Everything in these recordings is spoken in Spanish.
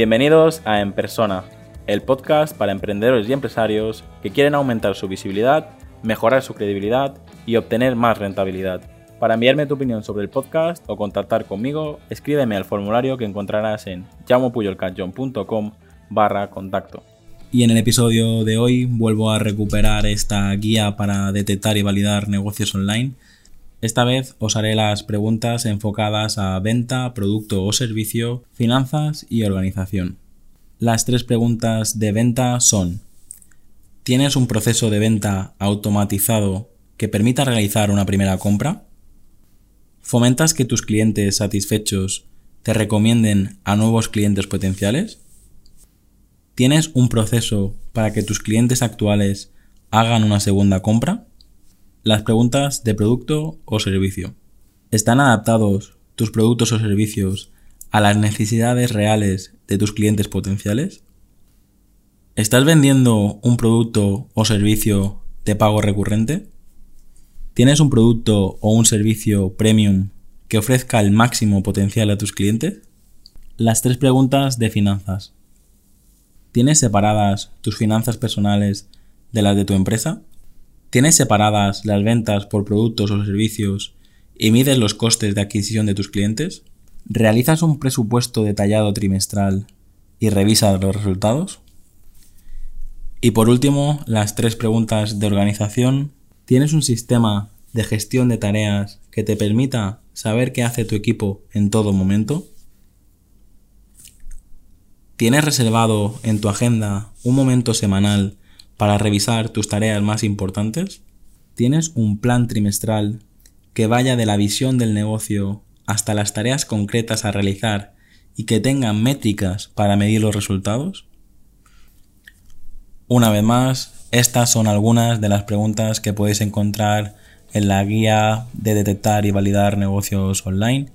Bienvenidos a En Persona, el podcast para emprendedores y empresarios que quieren aumentar su visibilidad, mejorar su credibilidad y obtener más rentabilidad. Para enviarme tu opinión sobre el podcast o contactar conmigo, escríbeme al formulario que encontrarás en llamopuyolcanchon.com barra contacto. Y en el episodio de hoy vuelvo a recuperar esta guía para detectar y validar negocios online. Esta vez os haré las preguntas enfocadas a venta, producto o servicio, finanzas y organización. Las tres preguntas de venta son ¿Tienes un proceso de venta automatizado que permita realizar una primera compra? ¿Fomentas que tus clientes satisfechos te recomienden a nuevos clientes potenciales? ¿Tienes un proceso para que tus clientes actuales hagan una segunda compra? Las preguntas de producto o servicio. ¿Están adaptados tus productos o servicios a las necesidades reales de tus clientes potenciales? ¿Estás vendiendo un producto o servicio de pago recurrente? ¿Tienes un producto o un servicio premium que ofrezca el máximo potencial a tus clientes? Las tres preguntas de finanzas. ¿Tienes separadas tus finanzas personales de las de tu empresa? ¿Tienes separadas las ventas por productos o servicios y mides los costes de adquisición de tus clientes? ¿Realizas un presupuesto detallado trimestral y revisas los resultados? Y por último, las tres preguntas de organización ¿Tienes un sistema de gestión de tareas que te permita saber qué hace tu equipo en todo momento? ¿Tienes reservado en tu agenda un momento semanal para revisar tus tareas más importantes? ¿Tienes un plan trimestral que vaya de la visión del negocio hasta las tareas concretas a realizar y que tengan métricas para medir los resultados? Una vez más, estas son algunas de las preguntas que podéis encontrar en la guía de detectar y validar negocios online.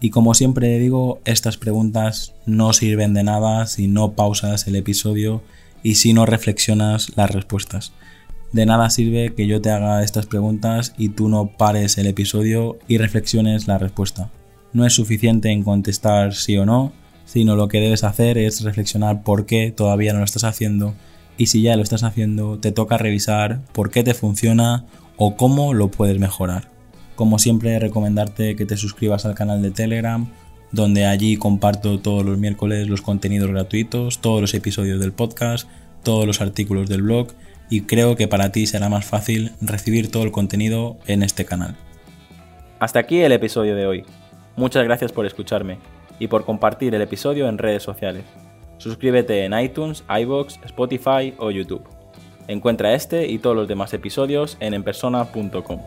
Y como siempre digo, estas preguntas no sirven de nada si no pausas el episodio y si no reflexionas las respuestas. De nada sirve que yo te haga estas preguntas y tú no pares el episodio y reflexiones la respuesta. No es suficiente en contestar sí o no, sino lo que debes hacer es reflexionar por qué todavía no lo estás haciendo y si ya lo estás haciendo, te toca revisar por qué te funciona o cómo lo puedes mejorar. Como siempre, recomendarte que te suscribas al canal de Telegram, donde allí comparto todos los miércoles los contenidos gratuitos, todos los episodios del podcast, todos los artículos del blog y creo que para ti será más fácil recibir todo el contenido en este canal. Hasta aquí el episodio de hoy. Muchas gracias por escucharme y por compartir el episodio en redes sociales. Suscríbete en iTunes, iBox, Spotify o YouTube. Encuentra este y todos los demás episodios en enpersona.com.